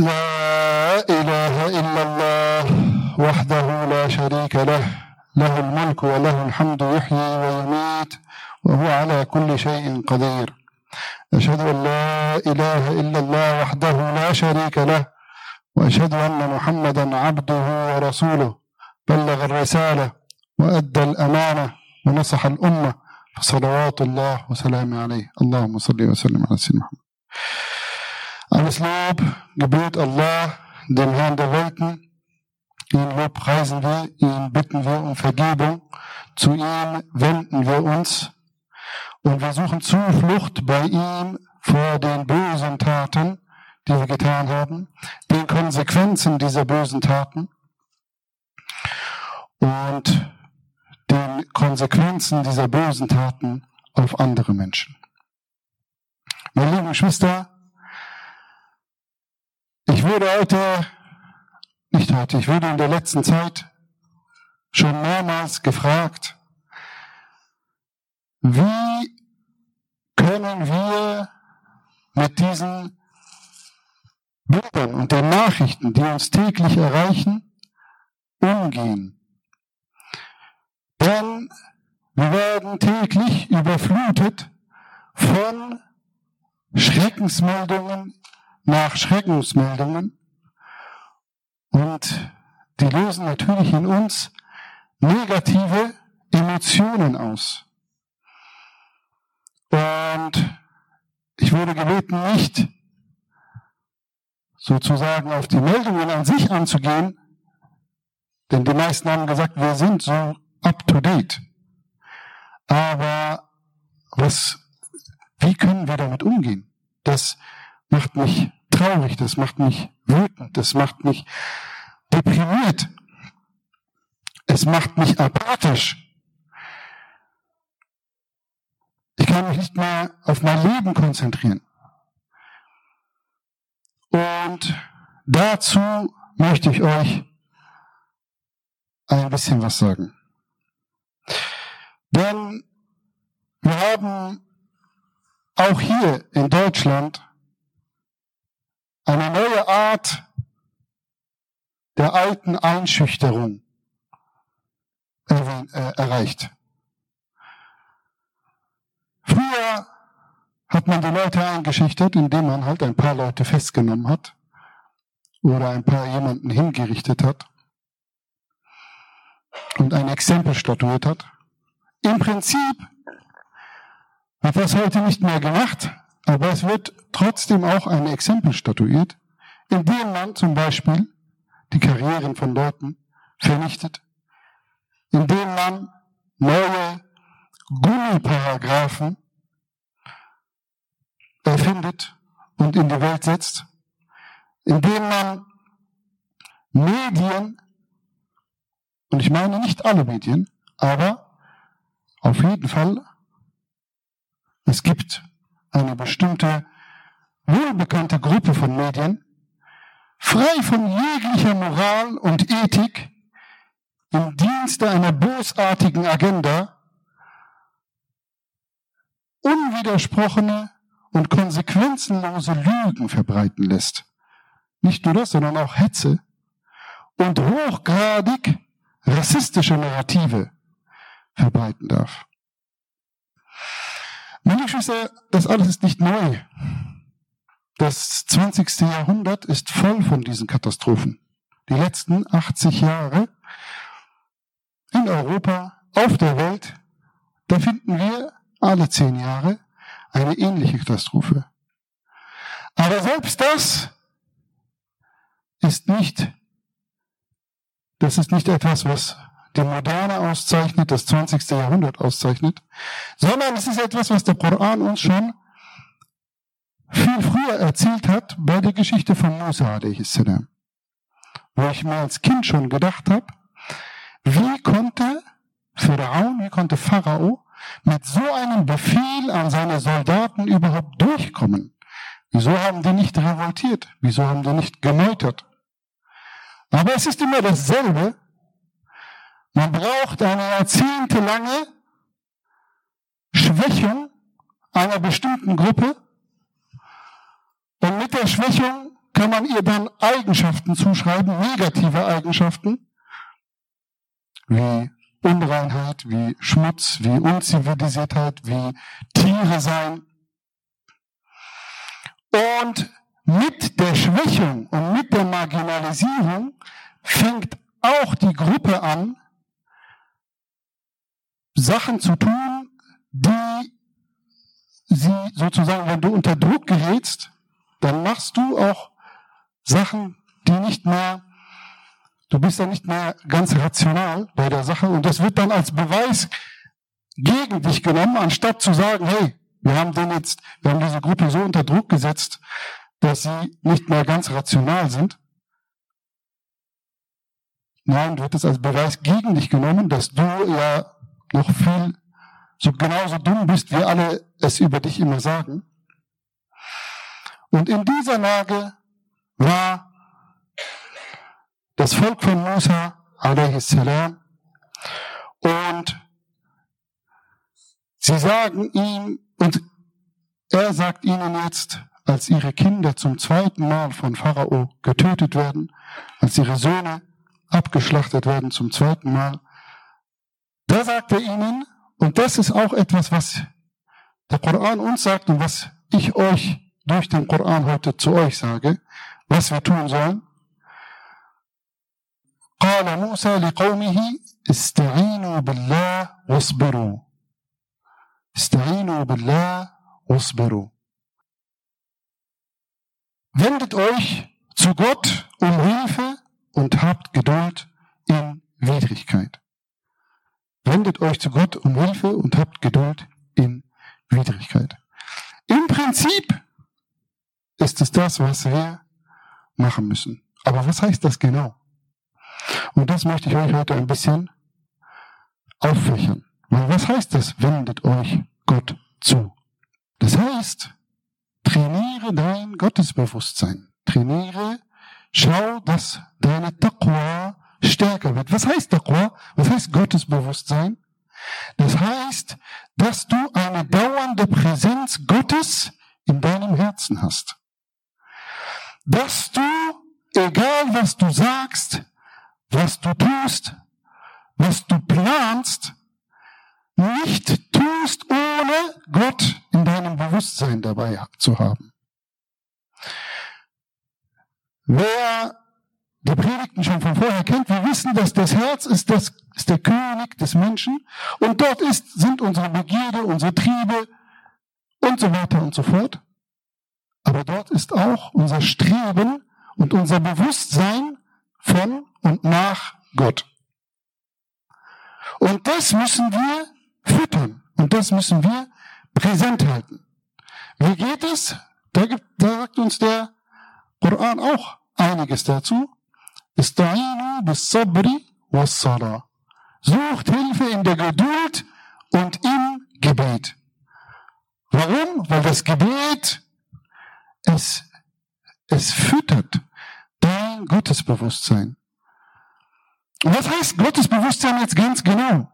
لا إله إلا الله وحده لا شريك له له الملك وله الحمد يحيي ويميت وهو على كل شيء قدير. أشهد أن لا إله إلا الله وحده لا شريك له وأشهد أن محمدا عبده ورسوله. بلغ الرسالة وأدى الأمانة ونصح الأمة فصلوات الله وسلامه عليه. اللهم صل وسلم على سيدنا محمد. Alles Lob gebührt Allah, dem Herrn der Welten. Ihn Lob preisen wir, ihn bitten wir um Vergebung. Zu ihm wenden wir uns und wir suchen Zuflucht bei ihm vor den bösen Taten, die wir getan haben, den Konsequenzen dieser bösen Taten und den Konsequenzen dieser bösen Taten auf andere Menschen. Meine lieben Geschwister, ich wurde heute, nicht heute, ich wurde in der letzten Zeit schon mehrmals gefragt, wie können wir mit diesen Bildern und den Nachrichten, die uns täglich erreichen, umgehen? Denn wir werden täglich überflutet von Schreckensmeldungen nach Schreckensmeldungen und die lösen natürlich in uns negative Emotionen aus. Und ich wurde gebeten, nicht sozusagen auf die Meldungen an sich anzugehen, denn die meisten haben gesagt, wir sind so up to date. Aber was, wie können wir damit umgehen? Das macht mich traurig, das macht mich wütend, das macht mich deprimiert. Es macht mich apathisch. Ich kann mich nicht mehr auf mein Leben konzentrieren. Und dazu möchte ich euch ein bisschen was sagen. Denn wir haben auch hier in Deutschland eine neue Art der alten Einschüchterung äh, erreicht. Früher hat man die Leute eingeschüchtert, indem man halt ein paar Leute festgenommen hat oder ein paar jemanden hingerichtet hat und ein Exempel statuiert hat. Im Prinzip wird das heute nicht mehr gemacht, aber es wird trotzdem auch ein Exempel statuiert, indem man zum Beispiel die Karrieren von Leuten vernichtet, indem man neue Gummiparagraphen erfindet und in die Welt setzt, indem man Medien, und ich meine nicht alle Medien, aber auf jeden Fall, es gibt eine bestimmte wohlbekannte Gruppe von Medien, frei von jeglicher Moral und Ethik, im Dienste einer bösartigen Agenda, unwidersprochene und konsequenzenlose Lügen verbreiten lässt. Nicht nur das, sondern auch Hetze und hochgradig rassistische Narrative verbreiten darf. Meine Geschwister, das alles ist nicht neu. Das 20. Jahrhundert ist voll von diesen Katastrophen. Die letzten 80 Jahre in Europa, auf der Welt, da finden wir alle zehn Jahre eine ähnliche Katastrophe. Aber selbst das ist nicht, das ist nicht etwas, was die Moderne auszeichnet, das 20. Jahrhundert auszeichnet, sondern es ist etwas, was der Koran uns schon viel früher erzählt hat bei der Geschichte von Musa. Wo ich mir als Kind schon gedacht habe, wie konnte Pharaon, wie konnte Pharao mit so einem Befehl an seine Soldaten überhaupt durchkommen? Wieso haben die nicht revoltiert? Wieso haben die nicht gemeutert? Aber es ist immer dasselbe, man braucht eine jahrzehntelange Schwächung einer bestimmten Gruppe und mit der Schwächung kann man ihr dann Eigenschaften zuschreiben, negative Eigenschaften, wie Unreinheit, wie Schmutz, wie Unzivilisiertheit, wie Tiere sein. Und mit der Schwächung und mit der Marginalisierung fängt auch die Gruppe an, Sachen zu tun, die sie sozusagen, wenn du unter Druck gerätst, dann machst du auch Sachen, die nicht mehr, du bist dann nicht mehr ganz rational bei der Sache und das wird dann als Beweis gegen dich genommen, anstatt zu sagen, hey, wir haben den jetzt, wir haben diese Gruppe so unter Druck gesetzt, dass sie nicht mehr ganz rational sind. Nein, wird es als Beweis gegen dich genommen, dass du ja noch viel so genauso dumm bist, wie alle es über dich immer sagen. Und in dieser Lage war das Volk von Musa a.s. und sie sagen ihm, und er sagt ihnen jetzt, als ihre Kinder zum zweiten Mal von Pharao getötet werden, als ihre Söhne abgeschlachtet werden zum zweiten Mal, da sagt er ihnen, und das ist auch etwas, was der Koran uns sagt und was ich euch durch den Koran heute zu euch sage, was wir tun sollen. قال موسى لقومه استعينوا بالله واصبروا استعينوا بالله واصبروا Wendet euch zu Gott um Hilfe und habt Geduld in Widrigkeit. Wendet euch zu Gott um Hilfe und habt Geduld in Widrigkeit. Im Prinzip ist es das, was wir machen müssen. Aber was heißt das genau? Und das möchte ich euch heute ein bisschen auffächern. Weil was heißt das, wendet euch Gott zu? Das heißt, trainiere dein Gottesbewusstsein. Trainiere, schau, dass deine Taqwa stärker wird. Was heißt Taqwa? Was heißt Gottesbewusstsein? Das heißt, dass du eine dauernde Präsenz Gottes in deinem Herzen hast. Dass du, egal was du sagst, was du tust, was du planst, nicht tust, ohne Gott in deinem Bewusstsein dabei zu haben. Wer die Predigten schon von vorher kennt, wir wissen, dass das Herz ist, das, ist der König des Menschen und dort ist, sind unsere Begierde, unsere Triebe und so weiter und so fort. Aber dort ist auch unser Streben und unser Bewusstsein von und nach Gott. Und das müssen wir füttern und das müssen wir präsent halten. Wie geht es? Da, gibt, da sagt uns der Koran auch einiges dazu. Sucht Hilfe in der Geduld und im Gebet. Warum? Weil das Gebet, es, es füttert dein Gottesbewusstsein. Und was heißt Gottesbewusstsein jetzt ganz genau?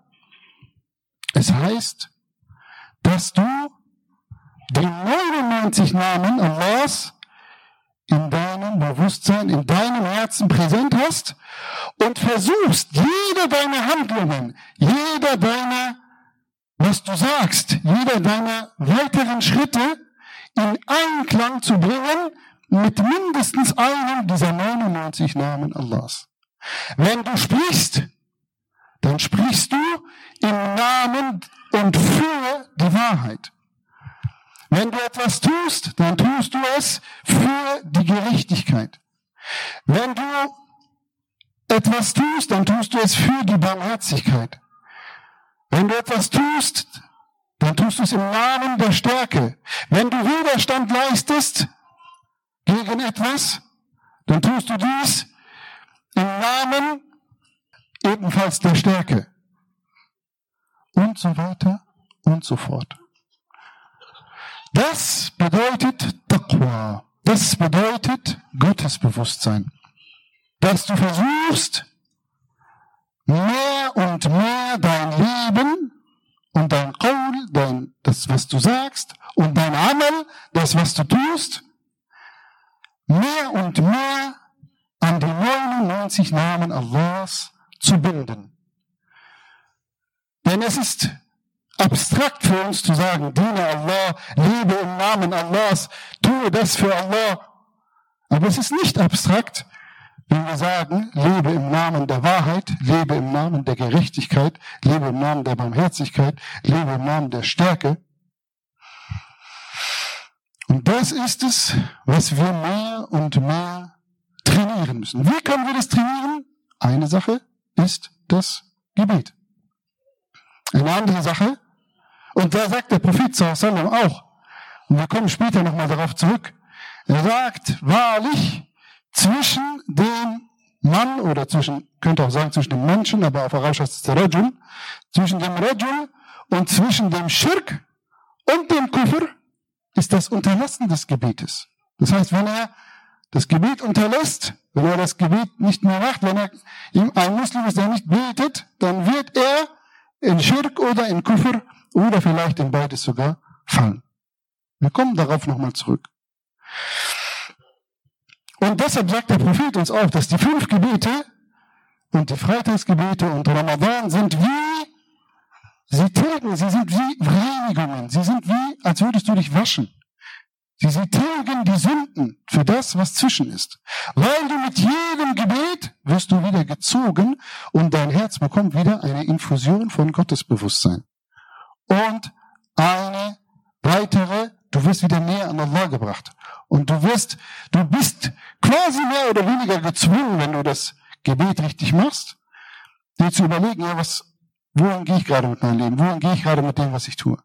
Es heißt, dass du die 99 Namen Allahs in deinem Bewusstsein, in deinem Herzen präsent hast und versuchst, jede deiner Handlungen, jeder deiner, was du sagst, jeder deiner weiteren Schritte in Einklang zu bringen mit mindestens einem dieser 99 Namen Allahs. Wenn du sprichst, dann sprichst du im Namen und für die Wahrheit. Wenn du etwas tust, dann tust du es für die Gerechtigkeit. Wenn du etwas tust, dann tust du es für die Barmherzigkeit. Wenn du etwas tust, dann tust du es im Namen der Stärke. Wenn du Widerstand leistest gegen etwas, dann tust du dies im Namen ebenfalls der Stärke. Und so weiter und so fort. Das bedeutet Taqwa. Das bedeutet Gottesbewusstsein. Dass du versuchst, mehr und mehr dein Leben und dein Qaul, dein, das, was du sagst, und dein Amal, das, was du tust, mehr und mehr an die 99 Namen Allahs zu binden. Denn es ist abstrakt für uns zu sagen, diene Allah, lebe im Namen Allahs, tue das für Allah. Aber es ist nicht abstrakt, wenn wir sagen, lebe im Namen der Wahrheit, lebe im Namen der Gerechtigkeit, lebe im Namen der Barmherzigkeit, lebe im Namen der Stärke. Und das ist es, was wir mehr und mehr trainieren müssen. Wie können wir das trainieren? Eine Sache ist das Gebet. Eine andere Sache, und da sagt der Prophet sallam auch, und wir kommen später nochmal darauf zurück, er sagt, wahrlich, zwischen dem Mann oder zwischen, könnte auch sagen zwischen dem Menschen, aber auf Arabisch heißt es der Rajul, zwischen dem Rajul und zwischen dem Schirk und dem Kufr ist das Unterlassen des Gebetes. Das heißt, wenn er das Gebet unterlässt, wenn er das Gebet nicht mehr macht, wenn er ein Muslim ist, der nicht betet, dann wird er in Schirk oder in Kufr oder vielleicht in beides sogar fallen. Wir kommen darauf nochmal zurück. Und deshalb sagt der Prophet uns auch, dass die fünf Gebete und die Freitagsgebete und Ramadan sind wie, sie tilgen, sie sind wie Reinigungen, sie sind wie, als würdest du dich waschen. Sie, sie tilgen die Sünden für das, was zwischen ist. Weil du mit jedem Gebet wirst du wieder gezogen und dein Herz bekommt wieder eine Infusion von Gottesbewusstsein. Und eine weitere, du wirst wieder näher an Allah gebracht. Und du wirst, du bist quasi mehr oder weniger gezwungen, wenn du das Gebet richtig machst, dir zu überlegen, ja, was, wohin gehe ich gerade mit meinem Leben? Wohin gehe ich gerade mit dem, was ich tue?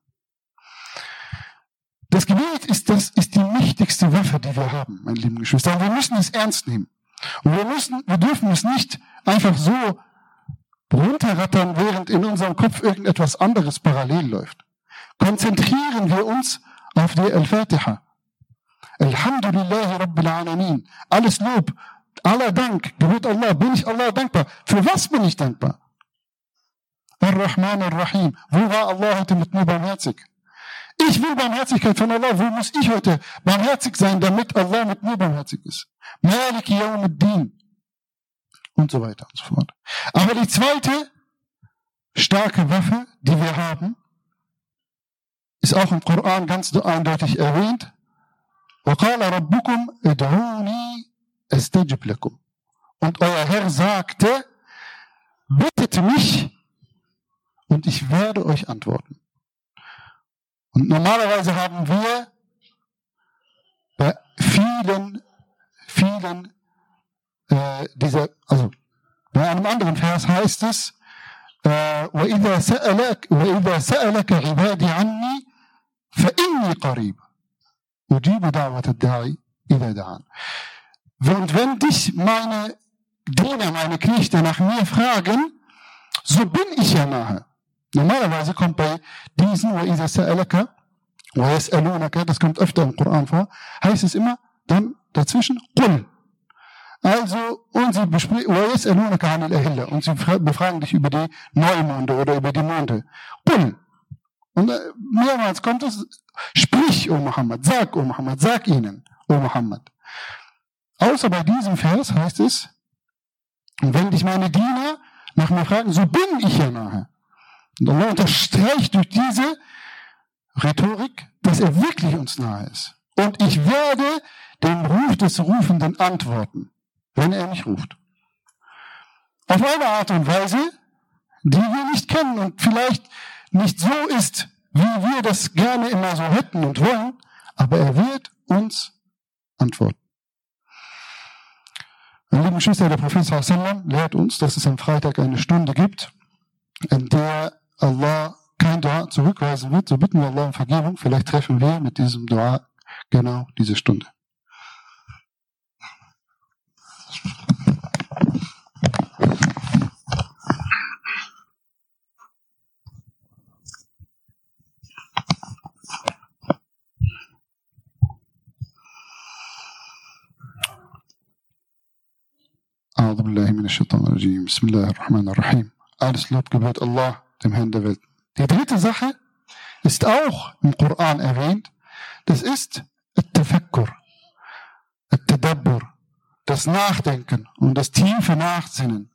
Das Gebet ist, das ist die mächtigste Waffe, die wir haben, meine lieben Geschwister. Und wir müssen es ernst nehmen. Und wir müssen, wir dürfen es nicht einfach so runterrattern, während in unserem Kopf irgendetwas anderes parallel läuft. Konzentrieren wir uns auf die Al-Fatiha. Alhamdulillah Rabbil Alamin. Alles Lob, aller Dank, gebet Allah, bin ich Allah dankbar. Für was bin ich dankbar? Ar-Rahman Ar-Rahim. Wo war Allah heute mit mir barmherzig? Ich will Barmherzigkeit von Allah. Wo muss ich heute barmherzig sein, damit Allah mit mir barmherzig ist? Malik Yawmuddin Und so weiter und so fort. Aber die zweite starke Waffe, die wir haben, ist auch im Koran ganz eindeutig erwähnt. وقال ربكم ادعوني استجب لكم. Und euer Herr sagte, bittet mich und ich werde euch antworten. Und normalerweise haben wir bei vielen, vielen äh, dieser, also bei einem anderen Vers heißt es, äh, وَإِذَا سَأَلَكَ, وإذا سألك عبادي عني فإني قريب أجيب دعوة الداعي إذا دعان. Und wenn dich meine Diener, meine Knechte nach mir fragen, so bin ich ja nahe. Normalerweise kommt bei diesen, وَإِذَا سَأَلَكَ وَيَسْأَلُونَكَ, das kommt öfter im Koran vor, heißt es immer dann dazwischen قُل. also, und sie besprechen, und sie befragen dich über die Neumonde oder über die Monde. Qul. Und äh, mehrmals kommt es, sprich, O Muhammad, sag, O Muhammad, sag ihnen, O Muhammad. Außer bei diesem Vers heißt es, wenn dich meine Diener nach mir fragen, so bin ich ja nahe. Und Allah unterstreicht durch diese Rhetorik, dass er wirklich uns nahe ist. Und ich werde den Ruf des Rufenden antworten wenn er mich ruft. Auf eine Art und Weise, die wir nicht kennen und vielleicht nicht so ist, wie wir das gerne immer so hätten und wollen, aber er wird uns antworten. Meine lieben Geschwister, der Prophet sallam lehrt uns, dass es am Freitag eine Stunde gibt, in der Allah kein Dua zurückweisen wird, so bitten wir Allah um Vergebung. Vielleicht treffen wir mit diesem Dua genau diese Stunde. أعوذ بالله من الشيطان الرجيم بسم الله الرحمن الرحيم Alles Lob gebührt Allah, dem Herrn der Welt. Die dritte Sache ist auch im Koran erwähnt. Das ist التفكر التدبر Tadabbur, das Nachdenken und das tiefe Nachsinnen.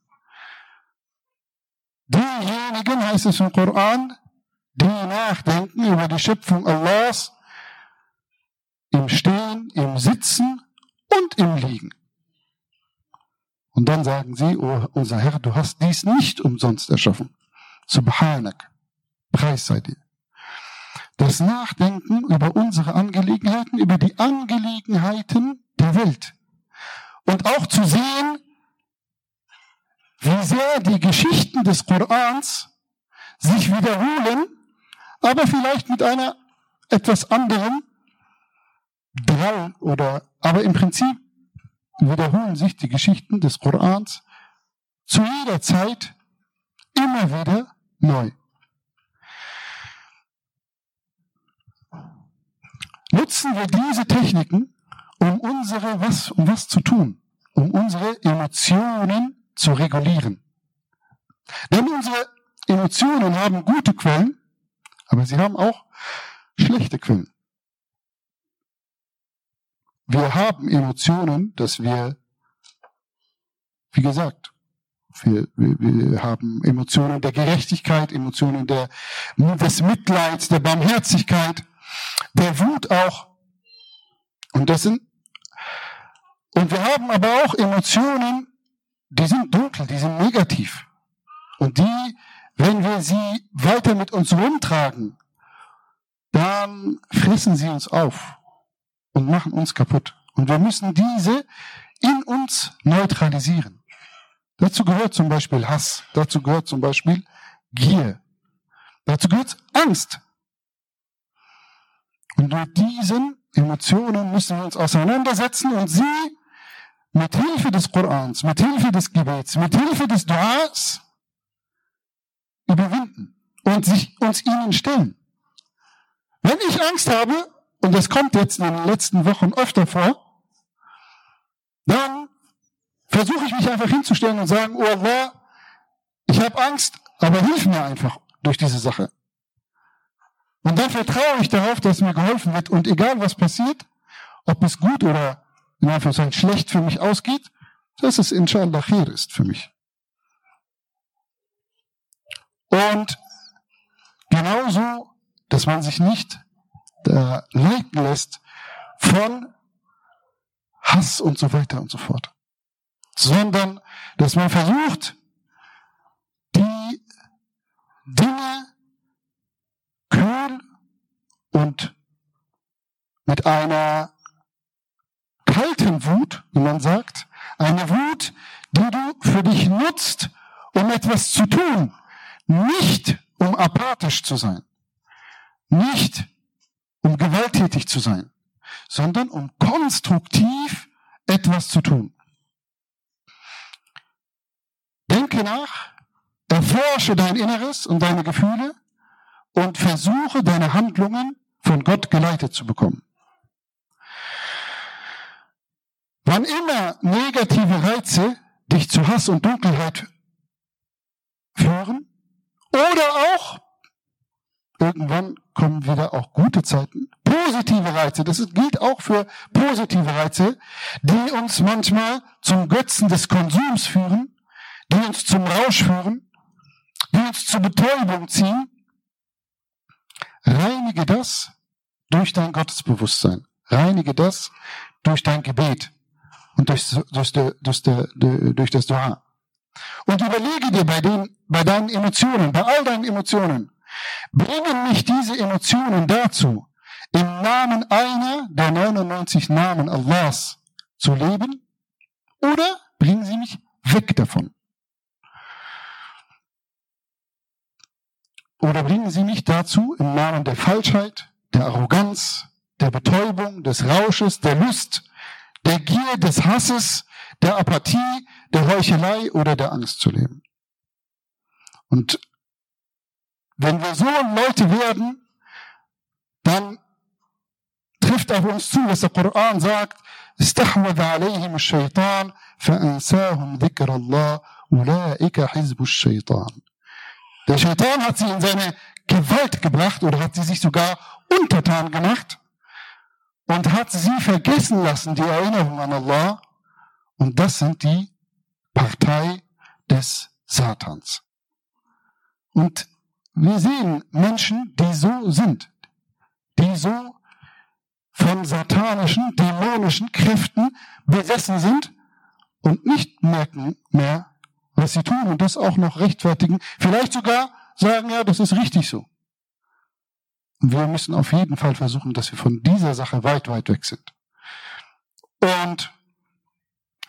Diejenigen, heißt es im Koran, die nachdenken über die Schöpfung Allahs im Stehen, im Sitzen und im Liegen. Und dann sagen sie, oh, unser Herr, du hast dies nicht umsonst erschaffen. Subhanak. Preis sei dir. Das Nachdenken über unsere Angelegenheiten, über die Angelegenheiten der Welt. Und auch zu sehen, wie sehr die Geschichten des Korans sich wiederholen, aber vielleicht mit einer etwas anderen Drang oder, aber im Prinzip wiederholen sich die Geschichten des Korans zu jeder Zeit immer wieder neu. Nutzen wir diese Techniken, um unsere, was, um was zu tun, um unsere Emotionen zu regulieren. Denn unsere Emotionen haben gute Quellen, aber sie haben auch schlechte Quellen. Wir haben Emotionen, dass wir, wie gesagt, wir, wir, wir haben Emotionen der Gerechtigkeit, Emotionen der, des Mitleids, der Barmherzigkeit, der Wut auch. Und das sind, und wir haben aber auch Emotionen, die sind dunkel, die sind negativ. Und die, wenn wir sie weiter mit uns rumtragen, dann fressen sie uns auf und machen uns kaputt. Und wir müssen diese in uns neutralisieren. Dazu gehört zum Beispiel Hass. Dazu gehört zum Beispiel Gier. Dazu gehört Angst. Und mit diesen Emotionen müssen wir uns auseinandersetzen und sie mit Hilfe des Korans, mit Hilfe des Gebets, mit Hilfe des Duas überwinden und sich uns ihnen stellen. Wenn ich Angst habe, und das kommt jetzt in den letzten Wochen öfter vor, dann versuche ich mich einfach hinzustellen und sagen, oh Allah, ich habe Angst, aber hilf mir einfach durch diese Sache. Und dann vertraue ich darauf, dass mir geholfen wird und egal was passiert, ob es gut oder in Anführungszeichen schlecht für mich ausgeht, dass es inshallah khair ist für mich. Und genauso, dass man sich nicht äh, leiten lässt von Hass und so weiter und so fort, sondern dass man versucht, die Dinge kühl und mit einer kalten Wut, wie man sagt, eine Wut, die du für dich nutzt, um etwas zu tun, nicht um apathisch zu sein, nicht um gewalttätig zu sein, sondern um konstruktiv etwas zu tun. Denke nach, erforsche dein Inneres und deine Gefühle und versuche deine Handlungen von Gott geleitet zu bekommen. Wann immer negative Reize dich zu Hass und Dunkelheit führen oder auch irgendwann kommen wieder auch gute Zeiten, positive Reize, das gilt auch für positive Reize, die uns manchmal zum Götzen des Konsums führen, die uns zum Rausch führen, die uns zur Betäubung ziehen. Reinige das durch dein Gottesbewusstsein. Reinige das durch dein Gebet und durch, durch, durch, durch das Dua. Und überlege dir bei, den, bei deinen Emotionen, bei all deinen Emotionen, bringen mich diese Emotionen dazu, im Namen einer der 99 Namen Allahs zu leben, oder bringen sie mich weg davon? Oder bringen sie mich dazu, im Namen der Falschheit, der Arroganz, der Betäubung, des Rausches, der Lust, der Gier, des Hasses, der Apathie, der Heuchelei oder der Angst zu leben. Und wenn wir so Leute werden, dann trifft auf uns zu, was der Koran sagt, استحوذ عليهم الشيطان فأنساهم ذكر الله أولئك حزب الشيطان. Der Shaitan hat sie in seine Gewalt gebracht oder hat sie sich sogar untertan gemacht und hat sie vergessen lassen, die Erinnerung an Allah. Und das sind die Partei des Satans. Und wir sehen Menschen, die so sind, die so von satanischen, dämonischen Kräften besessen sind und nicht merken mehr, was sie tun und das auch noch rechtfertigen. Vielleicht sogar sagen, ja, das ist richtig so. Und wir müssen auf jeden Fall versuchen, dass wir von dieser Sache weit, weit weg sind. Und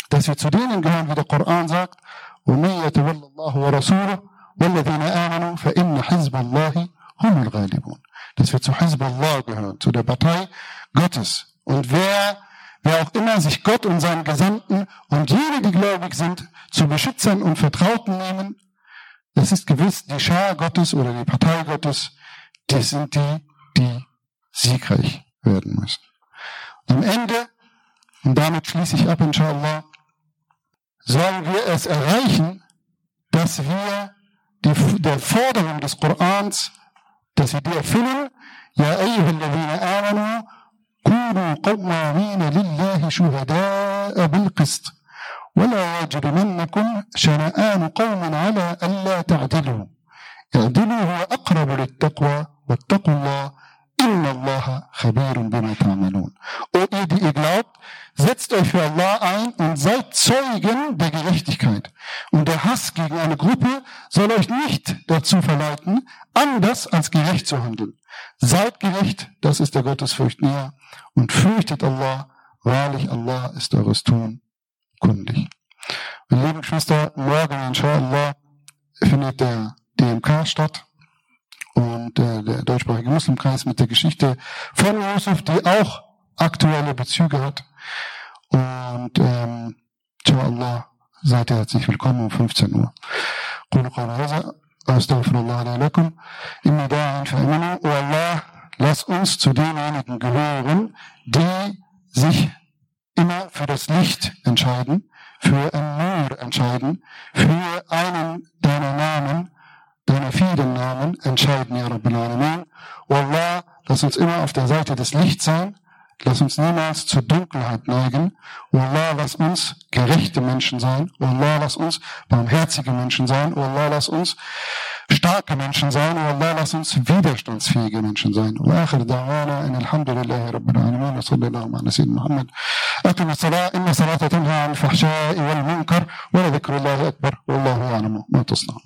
dass wir zu denen gehören, wie der Koran sagt, ومن يتول الله ورسوله والذين آمنوا فإن حزب الله هم الغالبون. Dass wir zu Hezbollah gehören, zu der Partei Gottes. Und wer, wer auch immer sich Gott und seinen Gesandten und jene, die gläubig sind, zu Beschützern und Vertrauten nehmen, das ist gewiss die Schar Gottes oder die Partei Gottes, die sind die, die siegreich werden müssen. Am Ende, und damit schließe ich ab, inshallah, sollen wir es erreichen, dass wir die, der Forderung des Korans, dass wir die erfüllen, Ja أيها الذين آمنوا كونوا قوامين لله شهداء بالقسط ولا يجرمنكم شنآن قوم على ألا تعدلوا اعدلوا هو أقرب للتقوى واتقوا الله Inna Allah khabirun bima ta'malun. O ihr, die ihr glaubt, setzt euch für Allah dazu verleiten, anders als gerecht zu handeln. Seid gerecht, das ist der Gottesfurcht näher. Und fürchtet Allah, wahrlich Allah ist eures Tun kundig. Meine lieben Geschwister, morgen inshallah findet der DMK statt und äh, der deutschsprachige Muslimkreis mit der Geschichte von Yusuf, die auch aktuelle Bezüge hat. Und ähm, inshallah seid ihr herzlich willkommen um 15 Uhr. قولوا قولي هذا أستغفر الله لي لكم إني داع فأمنوا والله lass uns zu denjenigen gehören, die sich immer für das Licht entscheiden, für ein Nur entscheiden, für einen deiner Namen, deine vielen Namen entscheiden, Ya Rabbil Alamin. O Allah, lass uns immer auf der Seite des Lichts sein. Lass uns niemals zur Dunkelheit neigen. O Allah, lass uns gerechte Menschen sein. O Allah, lass uns barmherzige Menschen sein. O Allah, lass uns starke Menschen sein. O Allah, lass uns widerstandsfähige Menschen sein. وآخر دعوانا إن الحمد لله رب العالمين وصلى الله على سيدنا محمد أقم الصلاة إن الصلاة تنهى عن الفحشاء والمنكر ولذكر الله أكبر والله يعلم ما تصنعون